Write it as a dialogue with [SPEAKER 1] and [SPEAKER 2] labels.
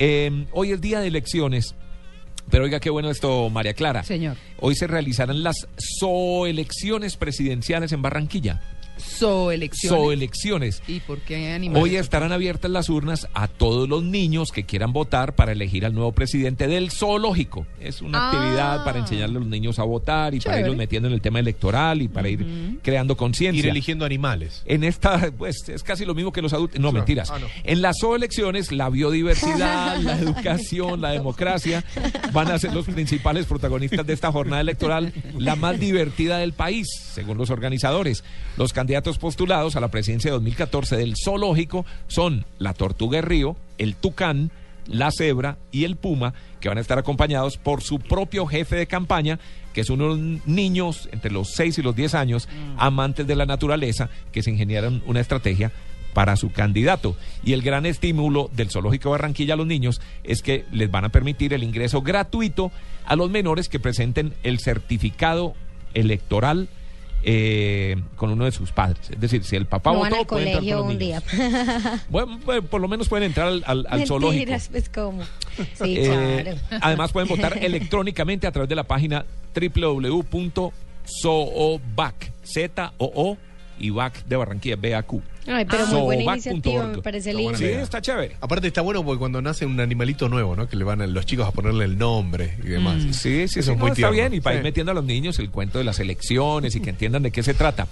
[SPEAKER 1] Eh, hoy es día de elecciones, pero oiga qué bueno esto, María Clara.
[SPEAKER 2] Señor.
[SPEAKER 1] Hoy se realizarán las soelecciones presidenciales en Barranquilla.
[SPEAKER 2] Soelecciones.
[SPEAKER 1] Soelecciones.
[SPEAKER 2] ¿Y por qué animales?
[SPEAKER 1] Hoy estarán abiertas las urnas a todos los niños que quieran votar para elegir al nuevo presidente del zoológico. Es una
[SPEAKER 2] Ah.
[SPEAKER 1] actividad para enseñarle a los niños a votar y para irlos metiendo en el tema electoral y para ir creando
[SPEAKER 3] Ir
[SPEAKER 1] conciencia.
[SPEAKER 3] eligiendo animales.
[SPEAKER 1] En esta, pues es casi lo mismo que los adultos. No, mentiras.
[SPEAKER 3] Ah, no.
[SPEAKER 1] En las elecciones, la biodiversidad, la educación, la democracia van a ser los principales protagonistas de esta jornada electoral, la más divertida del país, según los organizadores. Los candidatos postulados a la presidencia de 2014 del zoológico son la tortuga de río, el tucán, la cebra y el puma, que van a estar acompañados por su propio jefe de campaña, que es unos niños entre los 6 y los 10 años, amantes de la naturaleza, que se ingeniaron una estrategia para su candidato. Y el gran estímulo del Zoológico Barranquilla a los niños es que les van a permitir el ingreso gratuito a los menores que presenten el certificado electoral eh, con uno de sus padres. Es decir, si el papá
[SPEAKER 4] No van
[SPEAKER 1] votó,
[SPEAKER 4] al
[SPEAKER 1] pueden entrar
[SPEAKER 4] colegio
[SPEAKER 1] con los
[SPEAKER 4] un día.
[SPEAKER 1] Bueno, pues, por lo menos pueden entrar al, al- al zoológico.
[SPEAKER 4] Pues cómo. Sí,
[SPEAKER 1] Eh,
[SPEAKER 4] claro.
[SPEAKER 1] además pueden votar electrónicamente a través de la página www.zoobac, Z O O y BAC de Barranquilla, BAQ.
[SPEAKER 4] Ay, pero muy buena iniciativa, me parece lindo.
[SPEAKER 1] Sí, está chévere.
[SPEAKER 3] Aparte está bueno porque cuando nace un animalito nuevo, ¿no? Que le van a los chicos a ponerle el nombre y demás.
[SPEAKER 1] Sí, sí,
[SPEAKER 3] Eso
[SPEAKER 1] sí,
[SPEAKER 3] es
[SPEAKER 1] no,
[SPEAKER 3] muy
[SPEAKER 1] está
[SPEAKER 3] tierno.
[SPEAKER 1] bien. Y para ir
[SPEAKER 3] Sí.
[SPEAKER 1] metiendo a los niños el cuento de las elecciones y que entiendan de qué se trata.